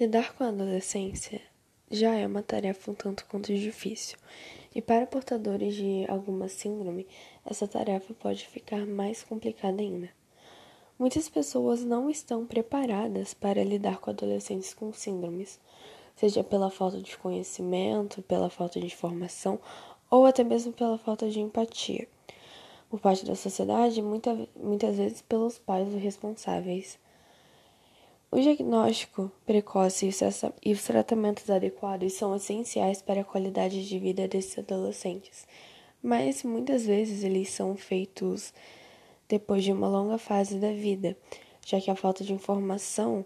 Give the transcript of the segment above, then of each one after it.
Lidar com a adolescência já é uma tarefa um tanto quanto difícil, e para portadores de alguma síndrome, essa tarefa pode ficar mais complicada ainda. Muitas pessoas não estão preparadas para lidar com adolescentes com síndromes, seja pela falta de conhecimento, pela falta de informação ou até mesmo pela falta de empatia. Por parte da sociedade, muita, muitas vezes pelos pais responsáveis. O diagnóstico precoce e os tratamentos adequados são essenciais para a qualidade de vida desses adolescentes, mas muitas vezes eles são feitos depois de uma longa fase da vida, já que a falta de informação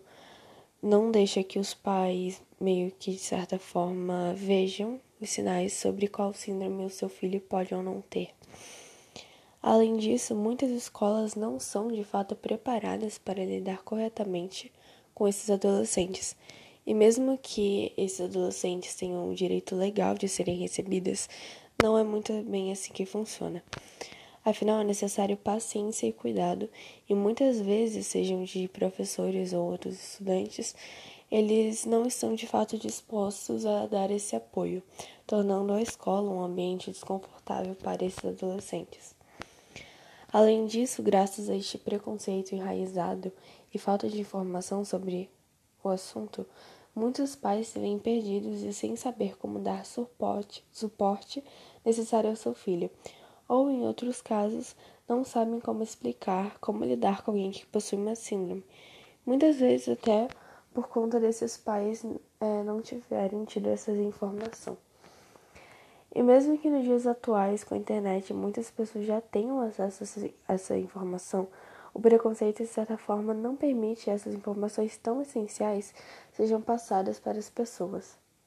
não deixa que os pais, meio que de certa forma, vejam os sinais sobre qual síndrome o seu filho pode ou não ter. Além disso, muitas escolas não são de fato preparadas para lidar corretamente com esses adolescentes. E mesmo que esses adolescentes tenham o direito legal de serem recebidas, não é muito bem assim que funciona. Afinal, é necessário paciência e cuidado, e muitas vezes, sejam de professores ou outros estudantes, eles não estão de fato dispostos a dar esse apoio, tornando a escola um ambiente desconfortável para esses adolescentes. Além disso, graças a este preconceito enraizado e falta de informação sobre o assunto, muitos pais se veem perdidos e sem saber como dar suporte, suporte necessário ao seu filho, ou em outros casos, não sabem como explicar como lidar com alguém que possui uma síndrome. Muitas vezes, até por conta desses pais é, não tiverem tido essa informação. E mesmo que nos dias atuais, com a internet, muitas pessoas já tenham acesso a essa informação, o preconceito, de certa forma, não permite que essas informações tão essenciais sejam passadas para as pessoas.